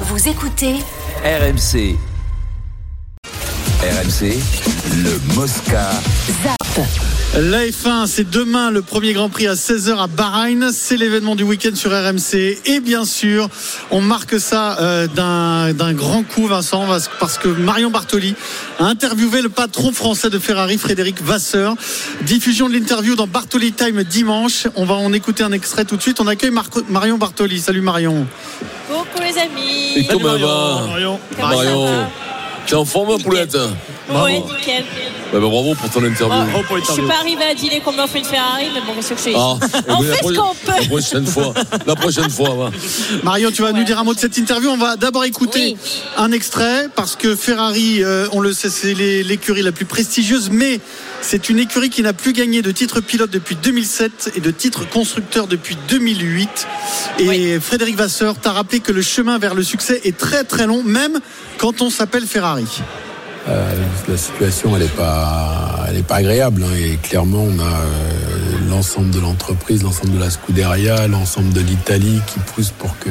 Vous écoutez RMC. RMC, le Mosca. ZAP. La F1, c'est demain le premier Grand Prix à 16h à Bahreïn. C'est l'événement du week-end sur RMC. Et bien sûr, on marque ça euh, d'un d'un grand coup, Vincent, parce que Marion Bartoli a interviewé le patron français de Ferrari, Frédéric Vasseur. Diffusion de l'interview dans Bartoli Time dimanche. On va en écouter un extrait tout de suite. On accueille Marco- Marion Bartoli. Salut Marion. Coucou les amis. Et comment elle va Marion. Comment Marion, ça va t'es en forme, poulette? Ouais, nickel. Bah, bah, Bravo pour ton interview. Oh, je suis pas arrivé à dîner qu'on m'offre une Ferrari, mais bon, qu'est-ce que je Ah, On eh ben, fait la ce qu'on peut. La prochaine fois. La prochaine fois, va. Marion, tu vas nous dire un mot de cette interview. On va d'abord écouter Oui. un extrait parce que Ferrari, euh, on le sait, c'est l'écurie la plus prestigieuse, mais c'est une écurie qui n'a plus gagné de titre pilote depuis 2007 et de titre constructeur depuis 2008. Et Oui. Frédéric Vasseur t'a rappelé que le chemin vers le succès est très très long, même quand on s'appelle Ferrari. Euh, la situation, elle n'est pas, elle est pas agréable. hein, et clairement, on a euh, l'ensemble de l'entreprise, l'ensemble de la Scuderia, l'ensemble de l'Italie qui pousse pour que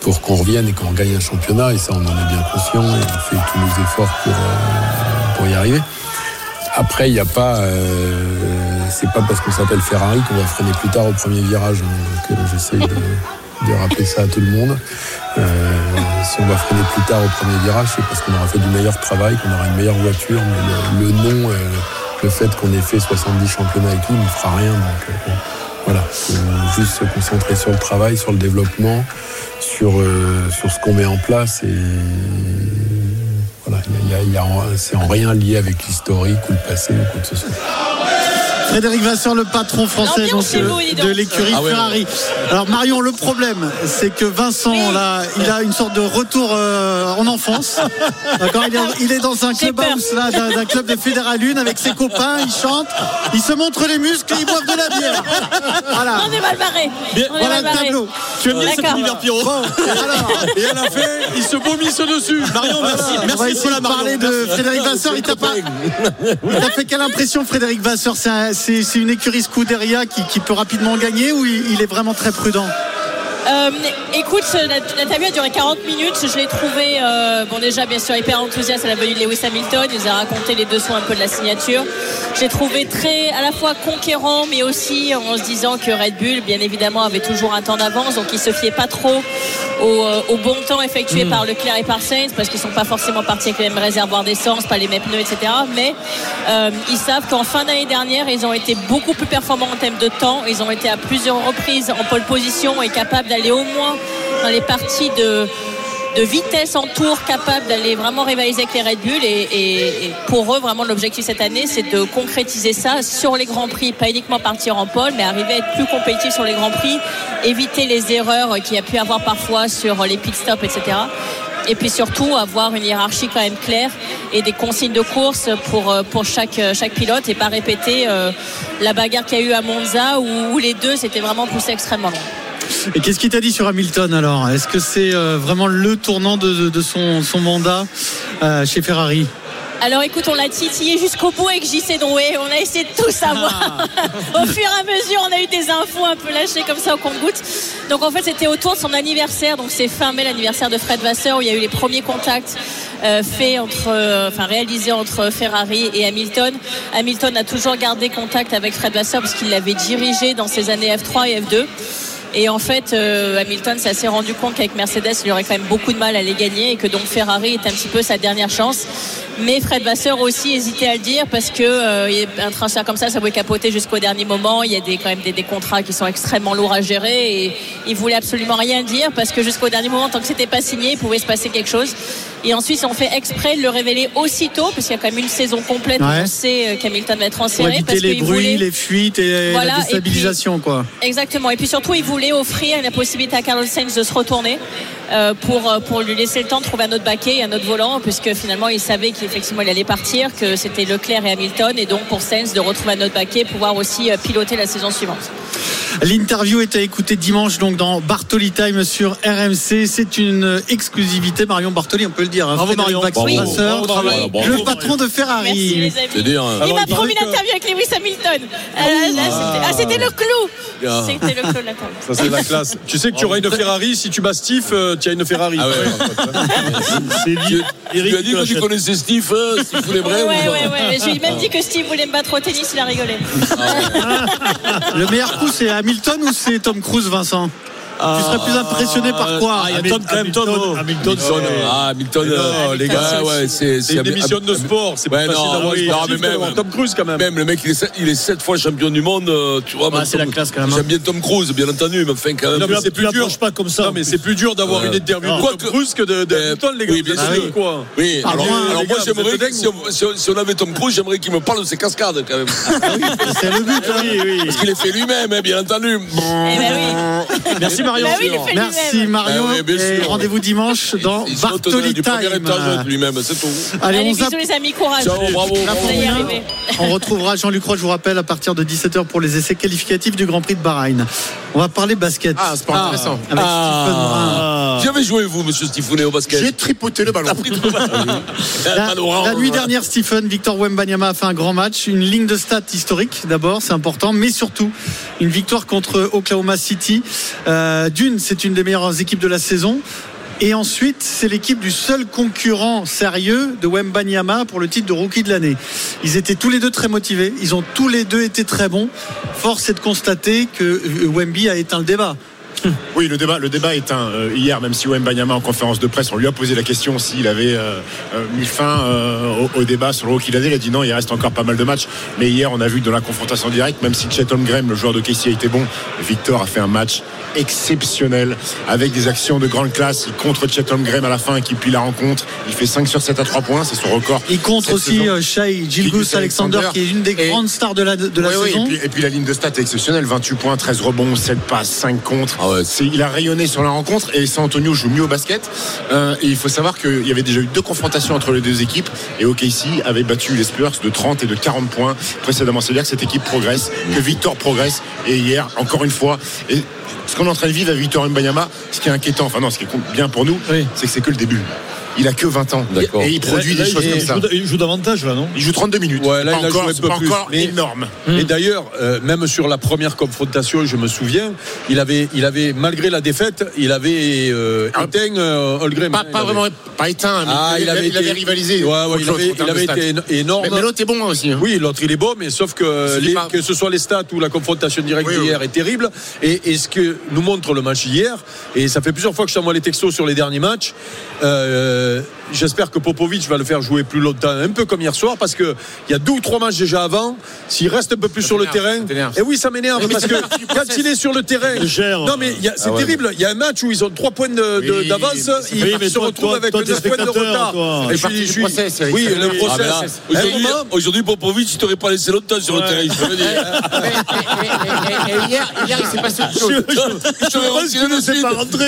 pour qu'on revienne et qu'on gagne un championnat. Et ça, on en est bien conscient. Et on fait tous nos efforts pour euh, pour y arriver. Après, il n'y a pas, euh, c'est pas parce qu'on s'appelle Ferrari qu'on va freiner plus tard au premier virage. hein. Donc, euh, j'essaye de, de rappeler ça à tout le monde. Euh, si on va freiner plus tard au premier virage, c'est parce qu'on aura fait du meilleur travail, qu'on aura une meilleure voiture, mais le, le nom, euh, le fait qu'on ait fait 70 championnats et tout, ne fera rien. Donc euh, voilà, faut juste se concentrer sur le travail, sur le développement, sur, sur ce qu'on met en place et c'est en rien lié avec l'historique ou le passé ou quoi que ce soit. Frédéric Vasseur, le patron français donc, euh, de l'écurie Ah ouais, Ferrari. Alors Marion, le problème, c'est que Vincent, Oui. là, il a une sorte de retour euh, en enfance. D'accord il, est, il est dans un J'ai clubhouse là, d'un club de Fédéral Lune avec ses copains, il chante, il se montre les muscles et ils boivent de la bière. Voilà. On est mal barré. On est Voilà mal le barré. tableau. Tu aimes bien cet univers Pierrot Bon, alors, Et elle a fait, il se vomisse dessus. Marion, merci. on va Merci essayer pour la de parler de Frédéric Vasseur. Il t'a pas, il t'a fait quelle impression, Frédéric Vasseur? C'est un- C'est une écurie Scuderia qui, peut rapidement gagner ou il, est vraiment très prudent Euh, écoute, la- l'interview a duré 40 minutes. Je l'ai trouvé, euh, bon déjà bien sûr hyper enthousiaste à la venue de Lewis Hamilton. Il nous a raconté les dessous un peu de la signature. J'ai trouvé très à la fois conquérant, mais aussi en se disant que Red Bull, bien évidemment, avait toujours un temps d'avance, donc il se fiait pas trop au, euh, au bon temps effectué par Leclerc et par Sainz, parce qu'ils sont pas forcément partis avec les mêmes réservoirs d'essence, pas les mêmes pneus, etc. Mais euh, ils savent qu'en fin d'année dernière, ils ont été beaucoup plus performants en termes de temps. Ils ont été à plusieurs reprises en pole position et capables d'aller au moins dans les parties de de vitesse en tour capable d'aller vraiment rivaliser avec les Red Bull et, pour eux vraiment l'objectif cette année c'est de concrétiser ça sur les grands prix pas uniquement partir en pole mais arriver à être plus compétitif sur les grands prix éviter les erreurs qu'il y a pu avoir parfois sur les pit stops etc et puis surtout avoir une hiérarchie quand même claire et des consignes de course pour, euh, pour chaque, chaque pilote et pas répéter euh, la bagarre qu'il y a eu à Monza où, les deux s'étaient vraiment poussés extrêmement. Et qu'est-ce qu'il t'a dit sur Hamilton alors? Est-ce que c'est euh, vraiment le tournant de, de- de son, son mandat euh, chez Ferrari? Alors écoute, on l'a titillé jusqu'au bout avec JC Drouet. On a essayé de tout savoir. au fur et à mesure, on a eu des infos un peu lâchées comme ça au compte-gouttes. Donc en fait, c'était autour de son anniversaire. Donc c'est fin mai, l'anniversaire de Fred Vasseur, où il y a eu les premiers contacts euh, faits entre, euh, enfin réalisés entre Ferrari et Hamilton. Hamilton a toujours gardé contact avec Fred Vasseur parce qu'il l'avait dirigé dans ses années F3 et F2. Et en fait, euh, Hamilton s'est rendu compte qu'avec Mercedes, il aurait quand même beaucoup de mal à les gagner et que donc Ferrari est un petit peu sa dernière chance. Mais Fred Vasseur aussi hésitait à le dire parce que euh, un transfert comme ça, ça pouvait capoter jusqu'au dernier moment. Il y a des, quand même des, des contrats qui sont extrêmement lourds à gérer et il voulait absolument rien dire parce que jusqu'au dernier moment, tant que c'était pas signé, il pouvait se passer quelque chose. Et ensuite, ils ont fait exprès de le révéler aussitôt parce qu'il y a quand même une saison complète où Ouais. on sait euh, qu'Hamilton va être Pour transféré éviter parce les bruits, voulait- les fuites et Voilà, la et déstabilisation quoi. Exactement. Et puis surtout, il voulait offrir la possibilité à Carlos Sainz de se retourner pour, euh, pour lui laisser le temps de trouver un autre baquet, un autre volant, puisque finalement, il savait qu'effectivement, il allait partir, que c'était Leclerc et Hamilton, et donc pour Sainz de retrouver un autre baquet, pouvoir aussi euh, piloter la saison suivante. L'interview est à écouter dimanche donc dans Bartoli Time sur RMC. C'est une exclusivité. Marion Bartoli, on peut le dire. hein. Bravo, Frédéric Marion. Vax- Bravo. Vasseur, Bravo, bravo. le patron de Ferrari. Merci les amis. C'est dire. hein. Il m'a promis l'interview avec Lewis Hamilton. Euh, là, c'était- ah, c'était le clou. Ah. C'était le de l'interview. Ça, c'est la classe. Tu sais que tu auras une Ferrari. Si tu bats Steve, euh, tu as une Ferrari. Ah ouais. C'est Tu, tu lui as dit que tu connaissais Steve, hein, Steve Ouais, ou ouais, pas ouais, ouais. Je lui ai même dit que Steve voulait me battre au tennis, il a rigolé. Le meilleur coup, c'est Hamilton ou c'est Tom Cruise, Vincent? Tu serais plus impressionné par quoi Ah, Tom quand même, Tom. oh. Hamilton, ah, Hamilton, non, euh, les gars, ouais, ouais, c'est C'est une émission de sport. C'est pas Ouais, facile non, d'avoir oui, un non, sportif mais même- Tom Cruise quand même. Même le mec, il est, sept- il est sept fois champion du monde, euh, tu vois. Ouais, même c'est la classe, quand même, hein. J'aime bien Tom Cruise, bien entendu, mais enfin, quand même. Non, mais c'est plus dur. pas comme ça. Non, mais c'est plus dur d'avoir Ouais. une interview Non. de Tom Cruise que de, de Euh, Hamilton, les gars. oui, bien Vous sûr. quoi Oui, Ah, alors, bien, alors les moi gars, vous j'aimerais êtes que dingues, si on, si on- si on avait Tom Cruise, j'aimerais qu'il me parle de ses cascades quand même. C'est le but. hein. Parce qu'il les fait lui-même, hein, bien entendu. Eh ben oui. Merci Marion. Bah oui, il Merci. Marion. Ah oui, bien Et sûr. rendez-vous dimanche dans Il Bartoli Time. étage lui-même, c'est tout. Allez, Allez, on bisous les amis, courage. Ciao, bravo. La bravo. Ça y est, Formule 1. arrivé. On retrouvera Jean-Luc Roy, je vous rappelle, à partir de 17h pour les essais qualificatifs du Grand Prix de Bahreïn. On va parler basket. Ah, c'est pas intéressant. Avec Stephen Brun. Qui avez joué, vous, monsieur Stifounet, au basket J'ai tripoté le ballon. La, Mal au rang. la nuit dernière, Stephen, Victor Wembanyama a fait un grand match, une ligne de stats historique d'abord, c'est important, mais surtout une victoire contre Oklahoma City. Euh, D'une, c'est une des meilleures équipes de la saison. Et ensuite, c'est l'équipe du seul concurrent sérieux de Wembanyama pour le titre de rookie de l'année. Ils étaient tous les deux très motivés, ils ont tous les deux été très bons. Force est de constater que euh, Wemby a éteint le débat. Oui, le débat, le débat est un. euh, hier, même si Wembanyama en conférence de presse, on lui a posé la question s'il avait euh, euh, mis fin euh, au, au débat sur le hockey l'année. Il a dit non, il reste encore pas mal de matchs. Mais hier, on a vu dans la confrontation directe, même si Chet Holmgren, le joueur de Casey, a été bon, Victor a fait un match exceptionnel avec des actions de grande classe. Il contre Chet Holmgren à la fin, qui plie la rencontre. Il fait 5 sur 7 à 3 points, c'est son record. Il Cette aussi euh, Shai Gilgus Alexander, Alexander. qui est une des Et- grandes stars de la, de la ouais, saison. et, puis, et puis la ligne de stats est exceptionnelle 28 points, 13 rebonds, 7 passes, 5 contre. Ah ouais. C'est- il a rayonné sur la rencontre et San Antonio joue mieux au basket. Euh, et il faut savoir qu'il y avait déjà eu deux confrontations entre les deux équipes et OKC avait battu les Spurs de 30 et de 40 points précédemment. C'est-à-dire que cette équipe progresse, que Victor progresse. Et hier, encore une fois, et ce qu'on est en train de vivre avec Victor Mbanyama, ce qui est inquiétant, enfin non, ce qui est bien pour nous, Oui. c'est que c'est que le début. Il a que 20 ans. D'accord. Et il produit des choses il, comme ça. joue, il joue davantage là, non? Il joue 32 minutes. Ouais, là, il a encore, joué un peu pas plus. encore Mais- énorme. Et d'ailleurs, euh, même sur la première confrontation, je me souviens, il avait, il avait malgré la défaite, il avait euh, Ah. éteint euh. Pas, Il pas avait- vraiment, pas éteint, mais Ah, il, avait, il avait rivalisé. Ouais, ouais, il avait, il été énorme. Mais, mais l'autre est bon aussi. hein. Oui, l'autre il est beau, mais sauf que C'est les- pas- que ce soit les stats ou la confrontation directe Oui, oui. d'hier est terrible. Et, et ce que nous montre le match hier, et ça fait plusieurs fois que je t'envoie les textos sur les derniers matchs. euh, J'espère que Popovic va le faire jouer plus longtemps, un peu comme hier soir, parce que il y a deux ou trois matchs déjà avant. S'il reste un peu plus Ça sur le terrain, et oui, ça m'énerve parce c'est que quand il est sur le terrain, non mais c'est Ah ouais. terrible. Il y a un match où ils ont trois points Oui, d'avance, c'est- ils oui, mais se retrouvent avec toi, 9 t'es points de retard. Et je suis- je suis- process. Oui, le Ah, process. un Aujourd'hui, Popovic, il t'aurait pas laissé longtemps sur le terrain. Je le dis. Et, et- et- et hier, hier, il s'est passé autre chose. Je de suite.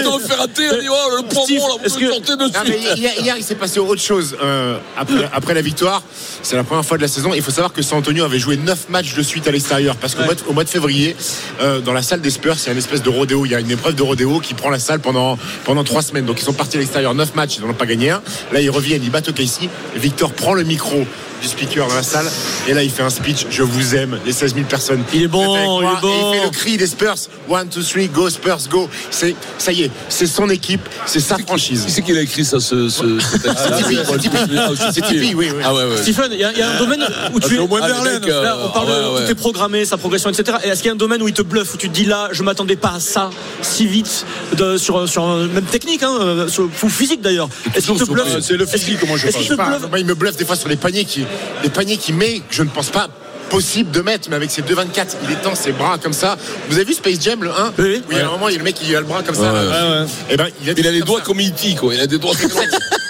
t'aurais fait rater. On dit, oh, le là, vous sortez de suite. Hier, hier, il s'est passé autre chose. Euh, après, après la victoire, c'est la première fois de la saison. Il faut savoir que San Antonio avait joué 9 matchs de suite à l'extérieur. Parce qu'au mois, de- au mois de février, euh, dans la salle des Spurs, il y a une espèce de rodéo. Il y a une épreuve de rodéo qui prend la salle pendant, pendant 3 semaines. Donc ils sont partis à l'extérieur 9 matchs, ils n'en ont pas gagné un. Là, ils reviennent, ils battent OKC. Victor prend le micro du speaker dans la salle. Et là, il fait un speech. Je vous aime, les 16 000 personnes. Il est bon, il est bon. Et il fait le cri des Spurs. 1, 2, 3, go Spurs, go. C'est, ça y est, c'est son équipe, c'est sa franchise. Qui c'est qui a écrit ça, ce, ce, ce texte C'est Tipeee, c'est Tipeee. Ah, C'est Tipeee, oui, oui. Ah ouais, ouais. Stephen, il y, a- il y a un domaine où tu c'est es. au moins Ah, Là, on parle ah ouais, de tout est programmé, sa progression, etc. Et est-ce qu'il y a un domaine où il te bluffe, où tu te dis là, je m'attendais pas à ça si vite, de- sur, sur même technique, hein, euh, sur- physique d'ailleurs. Est-ce qu'il te bluffe c'est le physique, comment je bluffe moi, il me bluffe des fois sur les paniers qui, les paniers qu'il met, je ne pense pas possible de mettre, mais avec ses 2,24, il étend ses bras comme ça. Vous avez vu Space Jam, le 1 Oui, oui. il y a un moment, il y a le mec qui a le bras comme ça. Ouais, ouais. Et ben, il a, Il les doigts comme comme E.T., quoi. Il a des doigts comme ça.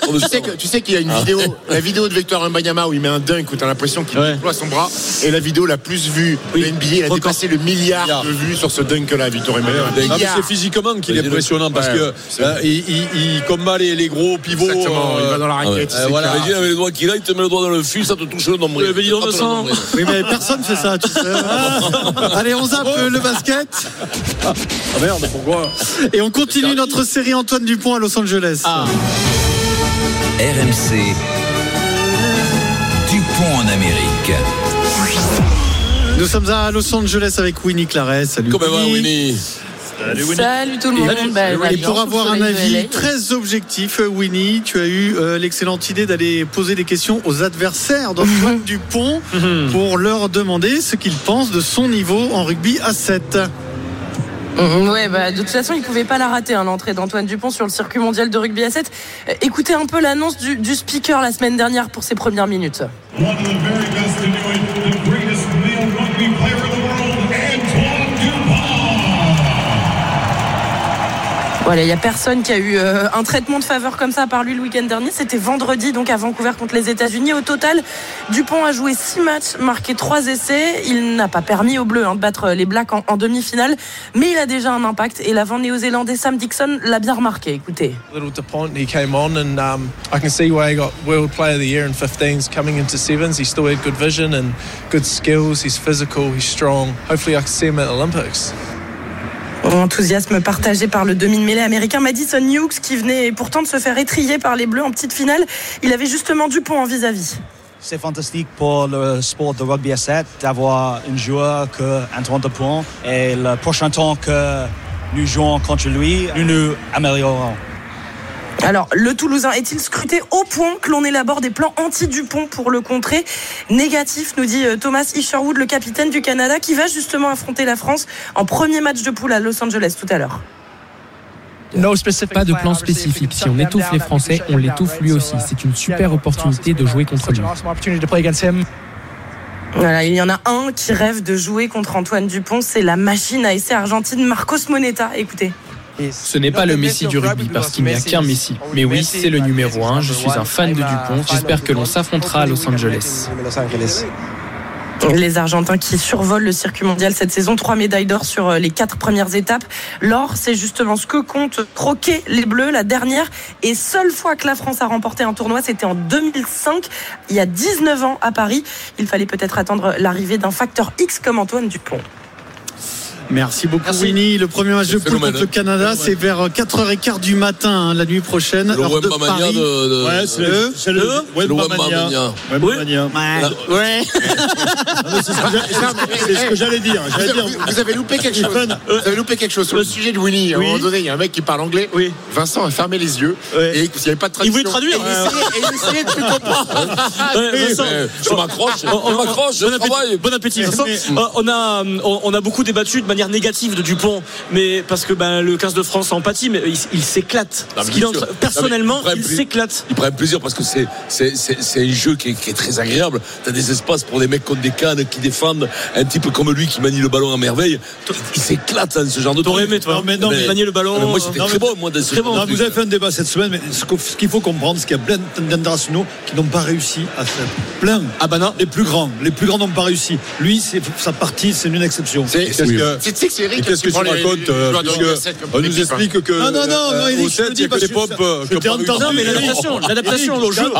Tu sais, que- tu sais qu'il y a une vidéo, la vidéo de Victor Wembanyama où il met un dunk où t'as l'impression qu'il Ouais. déploie son bras et la vidéo la plus vue Oui. de NBA, il a dépassé le milliard de vues sur ce dunk-là, Victor Wembanyama. Ah, Milliard. c'est physiquement qu'il est impressionnant parce ouais, que euh, il, il- il combat les, les gros pivots. Exactement, il euh, va dans la raquette. euh, il voilà. Imagine avec les doigts qu'il a, il te met le doigt dans le fil, ça te touche le nombril. Oui, mais personne fait ça, tu sais. Allez, on zappe le basket Ah merde, pourquoi et on continue notre série Antoine Dupont à Los Angeles. RMC. Dupont en Amérique. Nous sommes à Los Angeles avec Winnie Claret. Salut. Comment va, Winnie? Winnie Salut tout le monde. Bah, Et pour sous avoir un avis très objectif, euh, Winnie, tu as eu euh, l'excellente idée d'aller poser des questions aux adversaires d'Antoine Dupont pour leur demander ce qu'ils pensent de son niveau en rugby à 7. Mhm, Ouais, bah, de toute façon, il pouvait pas la rater, hein, l'entrée d'Antoine Dupont sur le circuit mondial de rugby à 7. Euh, écoutez un peu l'annonce du, du speaker la semaine dernière pour ses premières minutes. One of the very best Voilà, il y a personne qui a eu euh, un traitement de faveur comme ça par lui le week-end dernier. C'était vendredi, donc à Vancouver contre les États-Unis. Au total, Dupont a joué 6 matchs, marqué 3 essais. Il n'a pas permis aux Bleus hein, de battre les Blacks en, demi-finale, mais il a déjà un impact. Et l'avant néo-zélandais Sam Dixon l'a bien remarqué. Écoutez. little DuPont, he came on, and um, I can see why he got World Player of the Year in 15s coming into sevens. He still had good vision and good skills. He's physical, he's strong. Hopefully, I can see him at Olympics. Enthousiasme partagé par le demi-mêlée américain Madison Hughes qui venait pourtant de se faire étrier par les Bleus en petite finale. Il avait justement Dupont en vis-à-vis. C'est fantastique pour le sport de rugby à 7 d'avoir un joueur que Antoine Dupont et le prochain temps que nous jouons contre lui, nous nous améliorons. Alors, le Toulousain est-il scruté au point que l'on élabore des plans anti-Dupont pour le contrer Négatif, nous dit euh, Thomas Isherwood, le capitaine du Canada, qui va justement affronter la France en premier match de poule à Los Angeles tout à l'heure. Pas de plan spécifique. Si on étouffe les Français, on l'étouffe lui aussi. C'est une super opportunité de jouer contre lui. Voilà, il y en a un qui rêve de jouer contre Antoine Dupont, c'est la machine à essai argentine Marcos Moneta. Écoutez. Ce n'est pas le Messi du rugby parce qu'il n'y a qu'un Messi. Mais oui, c'est le numéro 1. Je suis un fan de Dupont. J'espère que l'on s'affrontera à Los Angeles. Les Argentins qui survolent le circuit mondial cette saison, trois médailles d'or sur euh, les quatre premières étapes. L'or, c'est justement ce que comptent croquer les Bleus. La dernière et seule fois que la France a remporté un tournoi, c'était en 2005, il y a 19 ans à Paris. Il fallait peut-être attendre l'arrivée d'un facteur X comme Antoine Dupont. Merci beaucoup Winnie. Le premier match de poule contre le hein. Canada, c'est vers 4h15 du matin hein, la nuit prochaine. Le heure de Paris. de. de- Ouais, c'est Le- le, c'est le, le- le Wembamania. Ouais. Ah C'est ce que j'allais dire. Vous J'allais avez, dire. vous avez loupé quelque chose. Vous avez loupé quelque chose sur le sujet de Winnie. À un moment donné, il y a un mec qui parle anglais. Oui. Vincent a fermé les yeux. Ouais. Et il n'y avait pas de Il traduction. voulait traduire. Et il essayait, il de plus comprendre. Je m'accroche, je m'accroche, Bon appétit, travaille. bon appétit, Vincent. Euh, on, a, on, on a beaucoup débattu de manière négative de Dupont, mais parce que ben, le 15 de France a empathie, mais il, il s'éclate. Personnellement, Non, il il prend s'éclate. Ils prennent plaisir parce que c'est c'est c'est c'est un jeu qui est, qui est très agréable. T'as des espaces pour des mecs comme des cannes qui défendent, un type comme lui qui manie le ballon à merveille. Il s'éclate dans ce genre de T'aurais truc. aimé, toi, Non, mais non, mais- manier le ballon. Non, moi c'était très bon moi dans ce Très bon. genre de Non, vous avez fait un débat cette semaine, mais ce qu'il faut comprendre, c'est qu'il y a plein d'internationaux qui n'ont pas réussi à faire. Plein. Ah bah non. Les plus grands. Les plus grands n'ont pas réussi. Lui, sa partie, c'est une exception. C'est- que- sais que c'est et Eric qu'est-ce que tu racontes euh, On nous explique que. Non, non, non, au je sept, te il y a que des entendu. Non, mais l'adaptation, l'adaptation au jeu.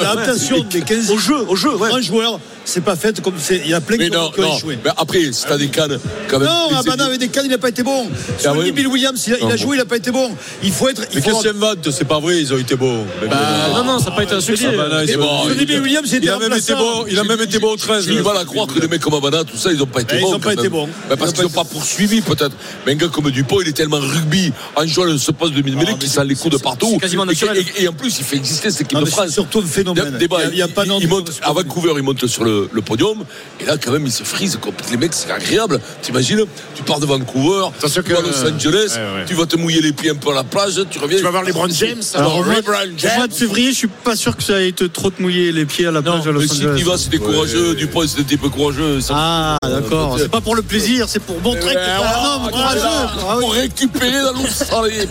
L'adaptation des 15 Au jeu, au jeu, ouais. grands joueurs, c'est pas fait comme c'est. Il y a plein Mais qui ont échoué. Mais après, si t'as des cannes, quand même. Non, ah bah non, avec des cannes, il n'a pas été bon. Sur Ah le oui. Bill Williams, il a, il joué, il n'a pas été bon. Il faut être. Il Mais qu'est-ce c'est pas vrai, ils ont été bons. Bah, non, non, ça n'a pas été. Ah Sur le Bill Williams, il il a même été bon, il a même été bon au 13. J'ai du mal à croire que les mecs comme Abana, tout ça, ils n'ont pas été Eh, ils bons. ont pas été bons. Parce qu'ils n'ont pas poursuivi, peut-être. Mais un gars comme Dupont, il est tellement rugby, en jouant ce poste de mid-mêlée, Ah, qui sent les coups de partout. Et- naturel. Et, et en plus, il fait exister cette équipe de France. c'est surtout un phénomène. Débat, Il il il, il de- monte, à Vancouver, il monte sur le, le podium. Et là, quand même, il se frise. comme Les mecs, c'est agréable. T'imagines, tu pars de Vancouver, Attention tu que- vas à Los Angeles, Ouais, ouais. tu vas te mouiller les pieds un peu à la plage, tu reviens. Tu vas voir les Brown James. Alors, mois, LeBron au mois de février, je suis pas sûr que ça ait été trop te mouiller les pieds à la plage à Mais si Angeles. tu vas, c'est des courageux. Dupont, c'est des types courageux. Ça- Ah, d'accord. C'est pas pour le plaisir, c'est pour montrer que t'es un homme courageux. Ah. Pour récupérer dans l'Australie.